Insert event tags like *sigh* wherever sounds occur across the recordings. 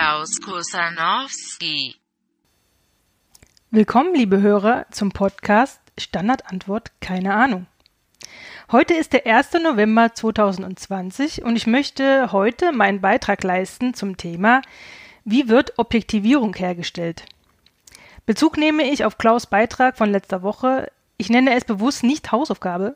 Klaus Kusanowski. Willkommen, liebe Hörer, zum Podcast Standardantwort Keine Ahnung. Heute ist der 1. November 2020 und ich möchte heute meinen Beitrag leisten zum Thema Wie wird Objektivierung hergestellt? Bezug nehme ich auf Klaus Beitrag von letzter Woche. Ich nenne es bewusst nicht Hausaufgabe,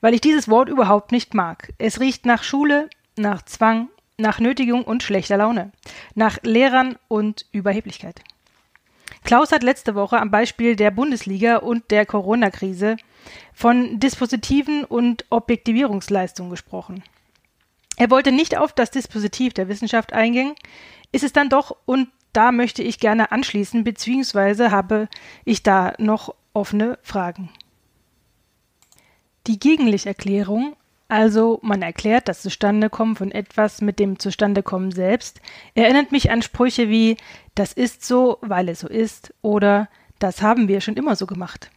weil ich dieses Wort überhaupt nicht mag. Es riecht nach Schule, nach Zwang, nach Nötigung und schlechter Laune, nach Lehrern und Überheblichkeit. Klaus hat letzte Woche am Beispiel der Bundesliga und der Corona-Krise von Dispositiven und Objektivierungsleistungen gesprochen. Er wollte nicht auf das Dispositiv der Wissenschaft eingehen, ist es dann doch und da möchte ich gerne anschließen, beziehungsweise habe ich da noch offene Fragen. Die Gegenlicherklärung, also man erklärt das Zustandekommen von etwas mit dem Zustandekommen selbst, erinnert mich an Sprüche wie das ist so, weil es so ist oder das haben wir schon immer so gemacht.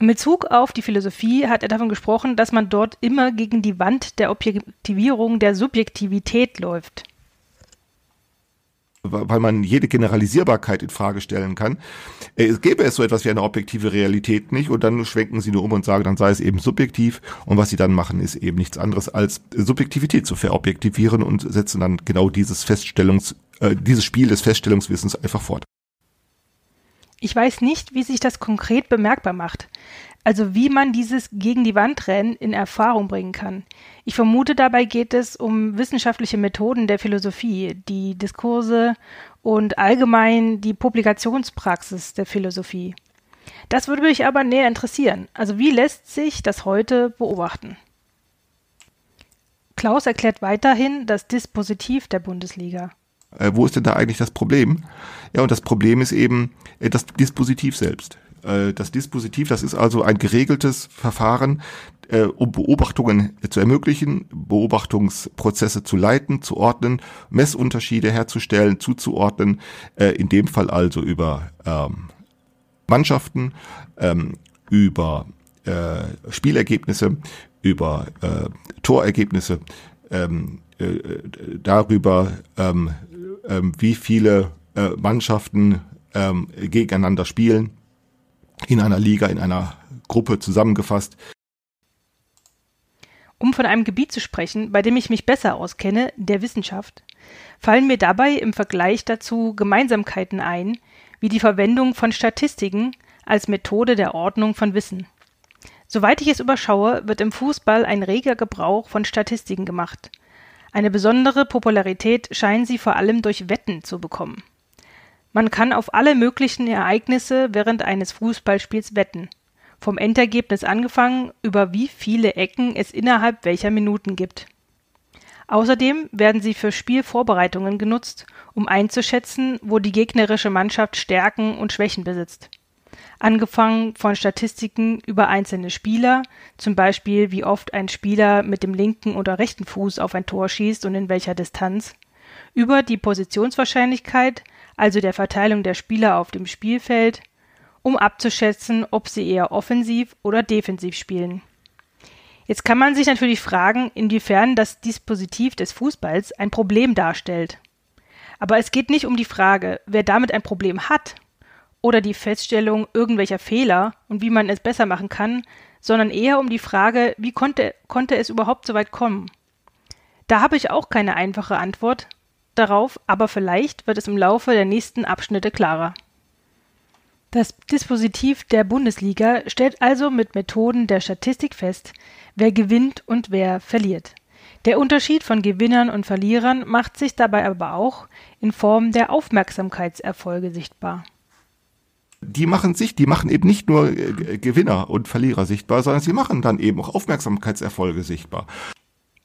In Bezug auf die Philosophie hat er davon gesprochen, dass man dort immer gegen die Wand der Objektivierung der Subjektivität läuft weil man jede Generalisierbarkeit in Frage stellen kann. Äh, es gäbe es so etwas wie eine objektive Realität nicht und dann schwenken sie nur um und sagen, dann sei es eben subjektiv und was sie dann machen, ist eben nichts anderes als Subjektivität zu verobjektivieren und setzen dann genau dieses Feststellungs, äh, dieses Spiel des Feststellungswissens einfach fort. Ich weiß nicht, wie sich das konkret bemerkbar macht. Also wie man dieses gegen die Wand rennen in Erfahrung bringen kann. Ich vermute, dabei geht es um wissenschaftliche Methoden der Philosophie, die Diskurse und allgemein die Publikationspraxis der Philosophie. Das würde mich aber näher interessieren. Also wie lässt sich das heute beobachten? Klaus erklärt weiterhin das Dispositiv der Bundesliga. Äh, wo ist denn da eigentlich das Problem? Ja, und das Problem ist eben äh, das Dispositiv selbst. Äh, das Dispositiv, das ist also ein geregeltes Verfahren, äh, um Beobachtungen zu ermöglichen, Beobachtungsprozesse zu leiten, zu ordnen, Messunterschiede herzustellen, zuzuordnen, äh, in dem Fall also über ähm, Mannschaften, ähm, über Spielergebnisse, über Torergebnisse, ähm, äh, darüber, wie viele Mannschaften gegeneinander spielen, in einer Liga, in einer Gruppe zusammengefasst. Um von einem Gebiet zu sprechen, bei dem ich mich besser auskenne, der Wissenschaft, fallen mir dabei im Vergleich dazu Gemeinsamkeiten ein, wie die Verwendung von Statistiken als Methode der Ordnung von Wissen. Soweit ich es überschaue, wird im Fußball ein reger Gebrauch von Statistiken gemacht. Eine besondere Popularität scheinen sie vor allem durch Wetten zu bekommen. Man kann auf alle möglichen Ereignisse während eines Fußballspiels wetten. Vom Endergebnis angefangen, über wie viele Ecken es innerhalb welcher Minuten gibt. Außerdem werden sie für Spielvorbereitungen genutzt, um einzuschätzen, wo die gegnerische Mannschaft Stärken und Schwächen besitzt. Angefangen von Statistiken über einzelne Spieler, zum Beispiel wie oft ein Spieler mit dem linken oder rechten Fuß auf ein Tor schießt und in welcher Distanz, über die Positionswahrscheinlichkeit, also der Verteilung der Spieler auf dem Spielfeld, um abzuschätzen, ob sie eher offensiv oder defensiv spielen. Jetzt kann man sich natürlich fragen, inwiefern das Dispositiv des Fußballs ein Problem darstellt. Aber es geht nicht um die Frage, wer damit ein Problem hat oder die Feststellung irgendwelcher Fehler und wie man es besser machen kann, sondern eher um die Frage, wie konnte, konnte es überhaupt so weit kommen? Da habe ich auch keine einfache Antwort, darauf, aber vielleicht wird es im Laufe der nächsten Abschnitte klarer. Das Dispositiv der Bundesliga stellt also mit Methoden der Statistik fest, wer gewinnt und wer verliert. Der Unterschied von Gewinnern und Verlierern macht sich dabei aber auch in Form der Aufmerksamkeitserfolge sichtbar. Die machen sich, die machen eben nicht nur äh, Gewinner und Verlierer sichtbar, sondern sie machen dann eben auch Aufmerksamkeitserfolge sichtbar.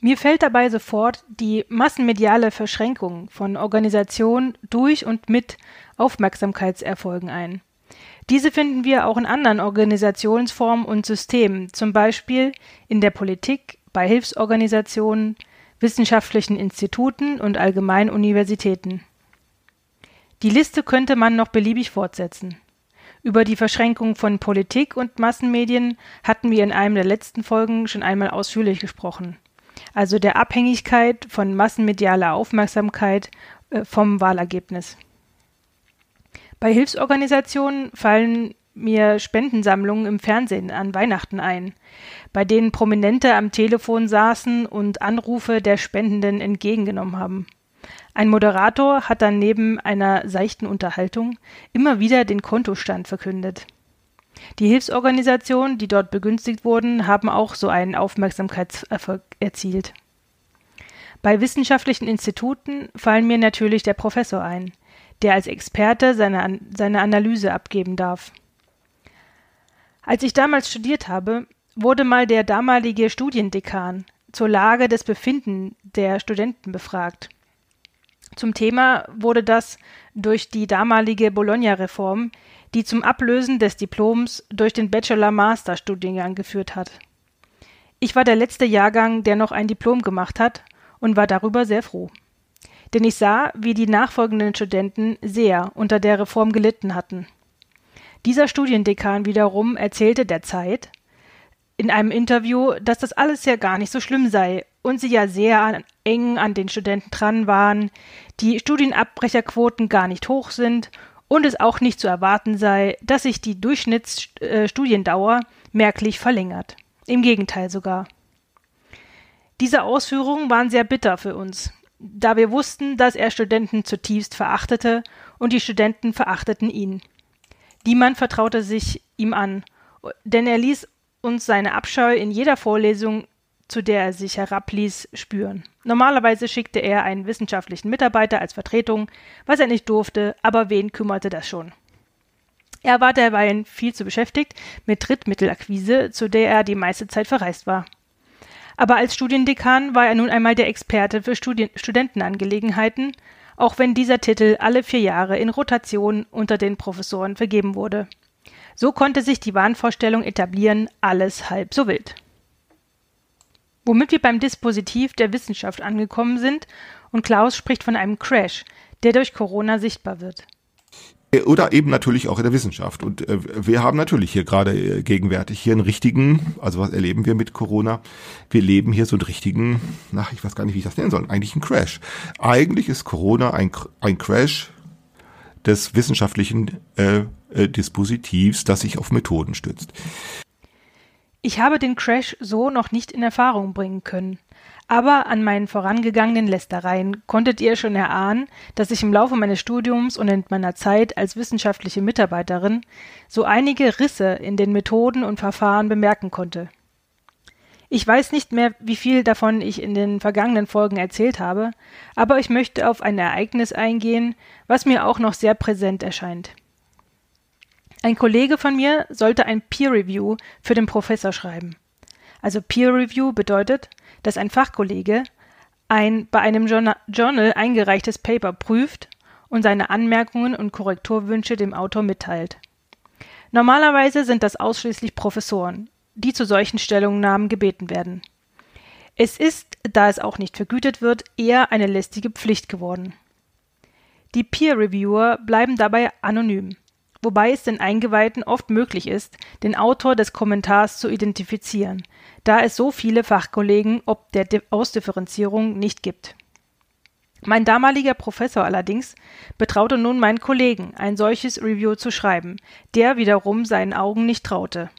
Mir fällt dabei sofort die massenmediale Verschränkung von Organisation durch und mit Aufmerksamkeitserfolgen ein. Diese finden wir auch in anderen Organisationsformen und Systemen, zum Beispiel in der Politik, bei Hilfsorganisationen, wissenschaftlichen Instituten und allgemeinen Universitäten. Die Liste könnte man noch beliebig fortsetzen. Über die Verschränkung von Politik und Massenmedien hatten wir in einem der letzten Folgen schon einmal ausführlich gesprochen. Also der Abhängigkeit von massenmedialer Aufmerksamkeit äh, vom Wahlergebnis. Bei Hilfsorganisationen fallen mir Spendensammlungen im Fernsehen an Weihnachten ein, bei denen Prominente am Telefon saßen und Anrufe der Spendenden entgegengenommen haben. Ein Moderator hat dann neben einer seichten Unterhaltung immer wieder den Kontostand verkündet. Die Hilfsorganisationen, die dort begünstigt wurden, haben auch so einen Aufmerksamkeitserfolg erzielt. Bei wissenschaftlichen Instituten fallen mir natürlich der Professor ein, der als Experte seine, seine Analyse abgeben darf. Als ich damals studiert habe, wurde mal der damalige Studiendekan zur Lage des Befinden der Studenten befragt. Zum Thema wurde das durch die damalige Bologna-Reform, die zum Ablösen des Diploms durch den Bachelor-Master-Studiengang geführt hat. Ich war der letzte Jahrgang, der noch ein Diplom gemacht hat und war darüber sehr froh. Denn ich sah, wie die nachfolgenden Studenten sehr unter der Reform gelitten hatten. Dieser Studiendekan wiederum erzählte der Zeit in einem Interview, dass das alles ja gar nicht so schlimm sei und sie ja sehr an, eng an den Studenten dran waren, die Studienabbrecherquoten gar nicht hoch sind und es auch nicht zu erwarten sei, dass sich die Durchschnittsstudiendauer merklich verlängert. Im Gegenteil sogar. Diese Ausführungen waren sehr bitter für uns, da wir wussten, dass er Studenten zutiefst verachtete und die Studenten verachteten ihn. Niemand vertraute sich ihm an, denn er ließ uns seine Abscheu in jeder Vorlesung, zu der er sich herabließ, spüren. Normalerweise schickte er einen wissenschaftlichen Mitarbeiter als Vertretung, was er nicht durfte, aber wen kümmerte das schon? Er war derweil viel zu beschäftigt mit Drittmittelakquise, zu der er die meiste Zeit verreist war. Aber als Studiendekan war er nun einmal der Experte für Studien Studentenangelegenheiten, auch wenn dieser Titel alle vier Jahre in Rotation unter den Professoren vergeben wurde. So konnte sich die Wahnvorstellung etablieren, alles halb so wild. Womit wir beim Dispositiv der Wissenschaft angekommen sind, und Klaus spricht von einem Crash, der durch Corona sichtbar wird. Äh, oder eben natürlich auch in der Wissenschaft. Und äh, wir haben natürlich hier gerade äh, gegenwärtig hier einen richtigen, also was erleben wir mit Corona? Wir leben hier so einen richtigen, nach ich weiß gar nicht, wie ich das nennen soll, eigentlich ein Crash. Eigentlich ist Corona ein, ein Crash des wissenschaftlichen äh, äh, Dispositivs, das sich auf Methoden stützt. Ich habe den Crash so noch nicht in Erfahrung bringen können. Aber an meinen vorangegangenen Lästereien konntet ihr schon erahnen, dass ich im Laufe meines Studiums und in meiner Zeit als wissenschaftliche Mitarbeiterin so einige Risse in den Methoden und Verfahren bemerken konnte. Ich weiß nicht mehr, wie viel davon ich in den vergangenen Folgen erzählt habe, aber ich möchte auf ein Ereignis eingehen, was mir auch noch sehr präsent erscheint. Ein Kollege von mir sollte ein Peer Review für den Professor schreiben. Also Peer Review bedeutet, dass ein Fachkollege ein bei einem Journal eingereichtes Paper prüft und seine Anmerkungen und Korrekturwünsche dem Autor mitteilt. Normalerweise sind das ausschließlich Professoren, die zu solchen Stellungnahmen gebeten werden. Es ist, da es auch nicht vergütet wird, eher eine lästige Pflicht geworden. Die Peer Reviewer bleiben dabei anonym wobei es den Eingeweihten oft möglich ist, den Autor des Kommentars zu identifizieren, da es so viele Fachkollegen ob der Ausdifferenzierung nicht gibt. Mein damaliger Professor allerdings betraute nun meinen Kollegen, ein solches Review zu schreiben, der wiederum seinen Augen nicht traute.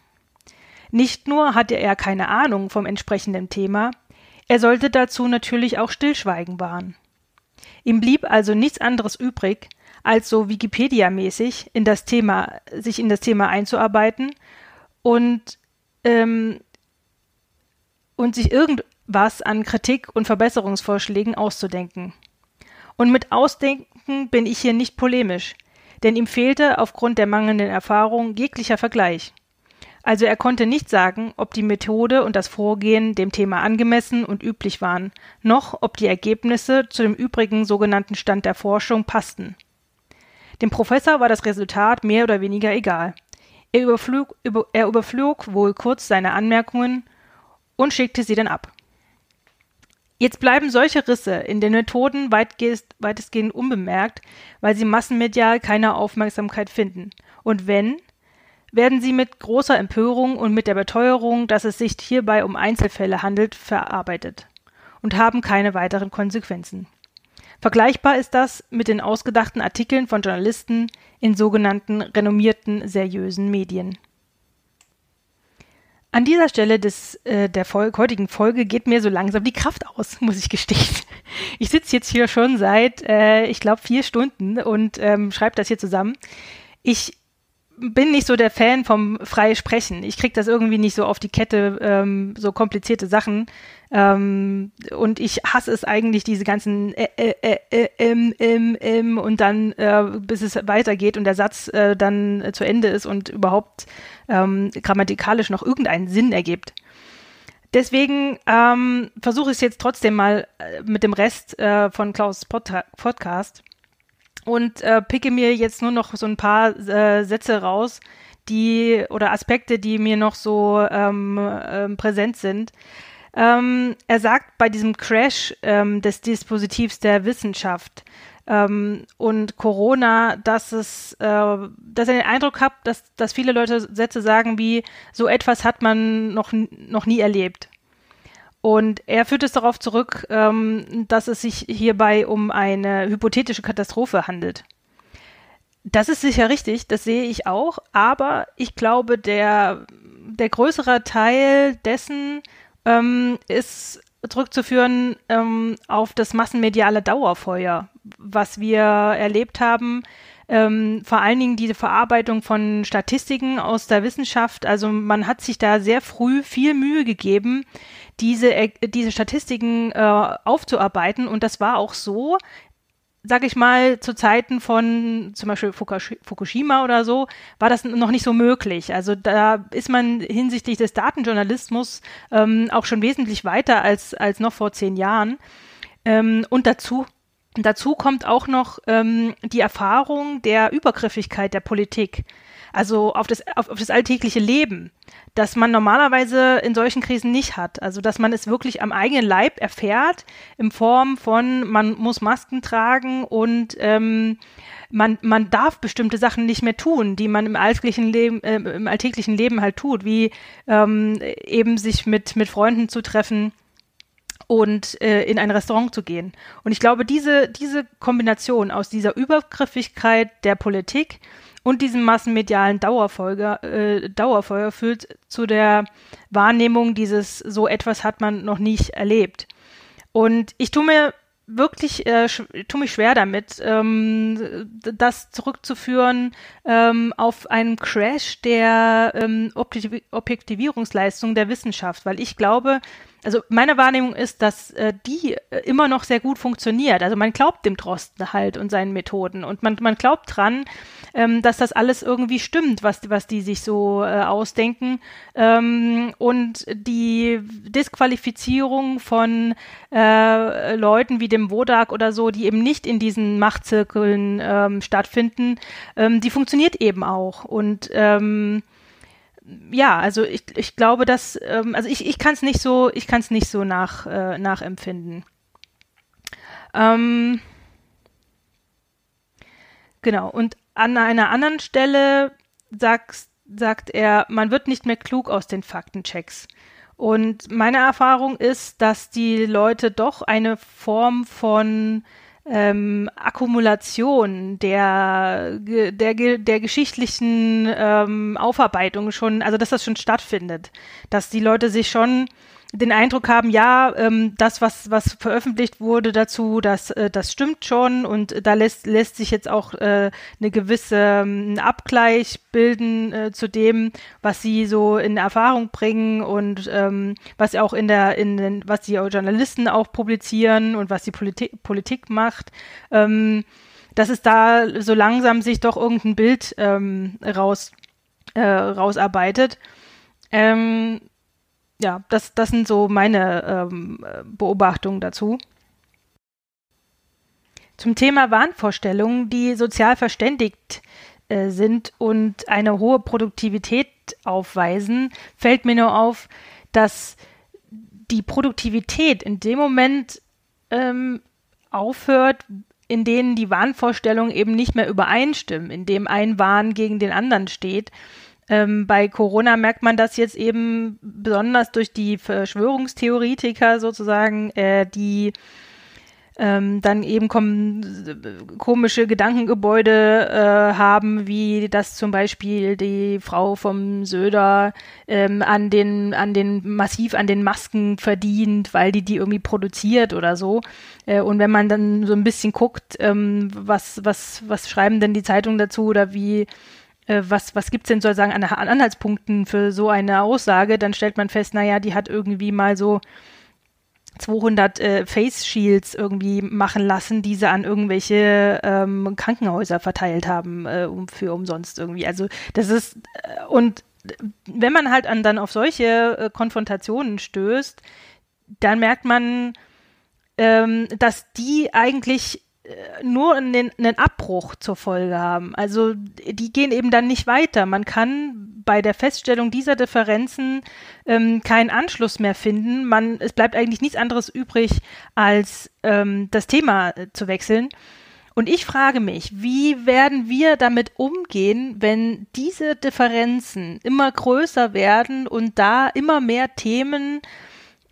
Nicht nur hatte er keine Ahnung vom entsprechenden Thema, er sollte dazu natürlich auch Stillschweigen wahren. Ihm blieb also nichts anderes übrig, als so Wikipedia-mäßig in das Thema, sich in das Thema einzuarbeiten und, ähm, und sich irgendwas an Kritik und Verbesserungsvorschlägen auszudenken. Und mit Ausdenken bin ich hier nicht polemisch, denn ihm fehlte aufgrund der mangelnden Erfahrung jeglicher Vergleich. Also er konnte nicht sagen, ob die Methode und das Vorgehen dem Thema angemessen und üblich waren, noch ob die Ergebnisse zu dem übrigen sogenannten Stand der Forschung passten. Dem Professor war das Resultat mehr oder weniger egal. Er überflog, über, er überflog wohl kurz seine Anmerkungen und schickte sie dann ab. Jetzt bleiben solche Risse in den Methoden weitestgehend unbemerkt, weil sie massenmedial keine Aufmerksamkeit finden. Und wenn, werden sie mit großer Empörung und mit der Beteuerung, dass es sich hierbei um Einzelfälle handelt, verarbeitet und haben keine weiteren Konsequenzen. Vergleichbar ist das mit den ausgedachten Artikeln von Journalisten in sogenannten renommierten seriösen Medien. An dieser Stelle des, äh, der Folge, heutigen Folge geht mir so langsam die Kraft aus, *laughs* muss ich gestehen. Ich sitze jetzt hier schon seit, äh, ich glaube, vier Stunden und ähm, schreibe das hier zusammen. Ich bin nicht so der Fan vom freie Sprechen. Ich kriege das irgendwie nicht so auf die Kette, ähm, so komplizierte Sachen. Ähm, und ich hasse es eigentlich, diese ganzen äh, äh, äh, äh, ähm, ähm, ähm, und dann, äh, bis es weitergeht und der Satz äh, dann zu Ende ist und überhaupt ähm, grammatikalisch noch irgendeinen Sinn ergibt. Deswegen ähm, versuche ich es jetzt trotzdem mal mit dem Rest von Klaus Pod Podcast und äh, picke mir jetzt nur noch so ein paar äh, Sätze raus, die oder Aspekte, die mir noch so ähm, äh, präsent sind. Ähm, er sagt bei diesem Crash ähm, des Dispositivs der Wissenschaft ähm, und Corona, dass es, äh, dass er den Eindruck hat, dass, dass viele Leute Sätze sagen wie, so etwas hat man noch, noch nie erlebt. Und er führt es darauf zurück, ähm, dass es sich hierbei um eine hypothetische Katastrophe handelt. Das ist sicher richtig, das sehe ich auch, aber ich glaube, der, der größere Teil dessen ähm, ist zurückzuführen ähm, auf das massenmediale Dauerfeuer, was wir erlebt haben. Ähm, vor allen Dingen diese Verarbeitung von Statistiken aus der Wissenschaft. Also man hat sich da sehr früh viel Mühe gegeben, diese, äh, diese Statistiken äh, aufzuarbeiten. Und das war auch so, sag ich mal, zu Zeiten von zum Beispiel Fukushima oder so, war das noch nicht so möglich. Also da ist man hinsichtlich des Datenjournalismus ähm, auch schon wesentlich weiter als, als noch vor zehn Jahren. Ähm, und dazu Dazu kommt auch noch ähm, die Erfahrung der Übergriffigkeit der Politik, also auf das, auf, auf das alltägliche Leben das man normalerweise in solchen Krisen nicht hat. Also dass man es wirklich am eigenen Leib erfährt, in Form von, man muss Masken tragen und ähm, man, man darf bestimmte Sachen nicht mehr tun, die man im alltäglichen Leben, äh, im alltäglichen Leben halt tut, wie ähm, eben sich mit, mit Freunden zu treffen und äh, in ein Restaurant zu gehen. Und ich glaube, diese, diese Kombination aus dieser Übergriffigkeit der Politik und diesem massenmedialen Dauerfolger, äh, Dauerfeuer führt zu der Wahrnehmung dieses, so etwas hat man noch nicht erlebt. Und ich tue mir wirklich, äh, tue mich schwer damit, ähm, das zurückzuführen ähm, auf einen Crash der ähm, Objektivierungsleistung der Wissenschaft, weil ich glaube, also meine Wahrnehmung ist, dass äh, die äh, immer noch sehr gut funktioniert. Also man glaubt dem Drosten halt und seinen Methoden und man, man glaubt dran, ähm, dass das alles irgendwie stimmt, was, was die sich so äh, ausdenken. Ähm, und die Disqualifizierung von äh, Leuten wie dem Wodak oder so, die eben nicht in diesen Machtzirkeln ähm, stattfinden, ähm, die funktioniert eben auch. Und ähm, ja, also ich, ich glaube, dass, ähm, also ich, ich kann es nicht so, ich kann es nicht so nach, äh, nachempfinden. Ähm, genau, und an einer anderen Stelle sagt, sagt er, man wird nicht mehr klug aus den Faktenchecks. Und meine Erfahrung ist, dass die Leute doch eine Form von ähm, Akkumulation der, der, der geschichtlichen ähm, Aufarbeitung schon, also dass das schon stattfindet, dass die Leute sich schon den Eindruck haben, ja, ähm, das, was, was veröffentlicht wurde dazu, das, äh, das stimmt schon und da lässt, lässt sich jetzt auch äh, eine gewisse ähm, Abgleich bilden äh, zu dem, was sie so in Erfahrung bringen und ähm, was auch in der, in den, was die Journalisten auch publizieren und was die Politik, Politik macht. Ähm, dass es da so langsam sich doch irgendein Bild ähm, raus, äh, rausarbeitet. Ähm, ja, das, das sind so meine ähm, Beobachtungen dazu. Zum Thema Wahnvorstellungen, die sozial verständigt äh, sind und eine hohe Produktivität aufweisen, fällt mir nur auf, dass die Produktivität in dem Moment ähm, aufhört, in denen die Wahnvorstellungen eben nicht mehr übereinstimmen, in dem ein Wahn gegen den anderen steht Ähm, bei Corona merkt man das jetzt eben besonders durch die Verschwörungstheoretiker sozusagen, äh, die ähm, dann eben komische Gedankengebäude äh, haben, wie das zum Beispiel die Frau vom Söder ähm, an den an den massiv an den Masken verdient, weil die die irgendwie produziert oder so. Äh, und wenn man dann so ein bisschen guckt, ähm, was was was schreiben denn die Zeitungen dazu oder wie äh, was, was gibt's denn sozusagen an, an Anhaltspunkten für so eine Aussage, dann stellt man fest, naja, die hat irgendwie mal so 200 äh, Face Shields irgendwie machen lassen, die sie an irgendwelche ähm, Krankenhäuser verteilt haben äh, um, für umsonst irgendwie. Also das ist äh, und wenn man halt an, dann auf solche äh, Konfrontationen stößt, dann merkt man, ähm, dass die eigentlich nur einen, einen Abbruch zur Folge haben. Also die gehen eben dann nicht weiter. Man kann bei der Feststellung dieser Differenzen ähm, keinen Anschluss mehr finden. Man, es bleibt eigentlich nichts anderes übrig, als ähm, das Thema äh, zu wechseln. Und ich frage mich, wie werden wir damit umgehen, wenn diese Differenzen immer größer werden und da immer mehr Themen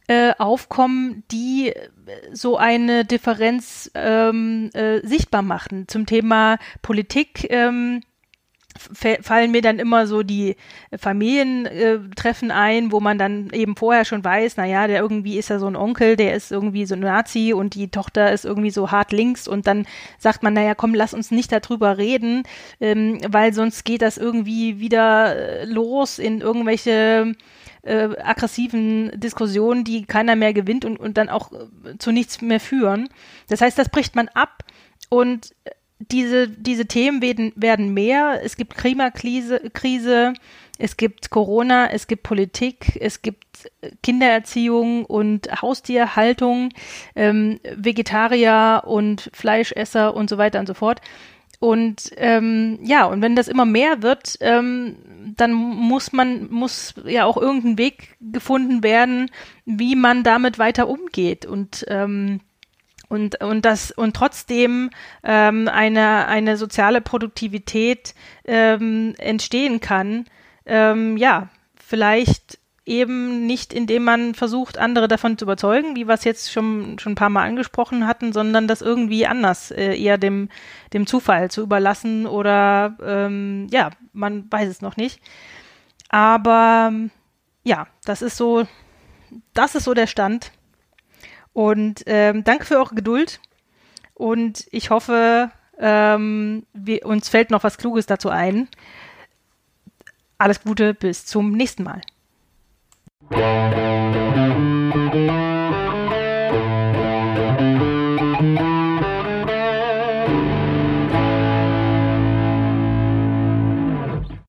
äh, aufkommen, die äh, so eine Differenz ähm, äh, sichtbar machen. Zum Thema Politik ähm, fallen mir dann immer so die Familientreffen äh, ein, wo man dann eben vorher schon weiß, naja, der irgendwie ist ja so ein Onkel, der ist irgendwie so ein Nazi und die Tochter ist irgendwie so hart links und dann sagt man, naja, komm, lass uns nicht darüber reden, ähm, weil sonst geht das irgendwie wieder äh, los in irgendwelche äh, aggressiven Diskussionen, die keiner mehr gewinnt und, und dann auch äh, zu nichts mehr führen. Das heißt, das bricht man ab und diese, diese Themen werden, werden mehr. Es gibt Klimakrise, Krise, es gibt Corona, es gibt Politik, es gibt Kindererziehung und Haustierhaltung, ähm, Vegetarier und Fleischesser und so weiter und so fort. Und ähm, ja, und wenn das immer mehr wird, ähm, dann muss man, muss ja auch irgendein Weg gefunden werden, wie man damit weiter umgeht. Und ähm, und, und das und trotzdem ähm, eine, eine soziale Produktivität ähm, entstehen kann. Ähm, ja, vielleicht eben nicht, indem man versucht, andere davon zu überzeugen, wie wir es jetzt schon, schon ein paar Mal angesprochen hatten, sondern das irgendwie anders äh, eher dem, dem Zufall zu überlassen oder ähm, ja, man weiß es noch nicht. Aber ja, das ist so, das ist so der Stand. Und ähm, danke für eure Geduld. Und ich hoffe, ähm, wir, uns fällt noch was Kluges dazu ein. Alles Gute, bis zum nächsten Mal. Thank you.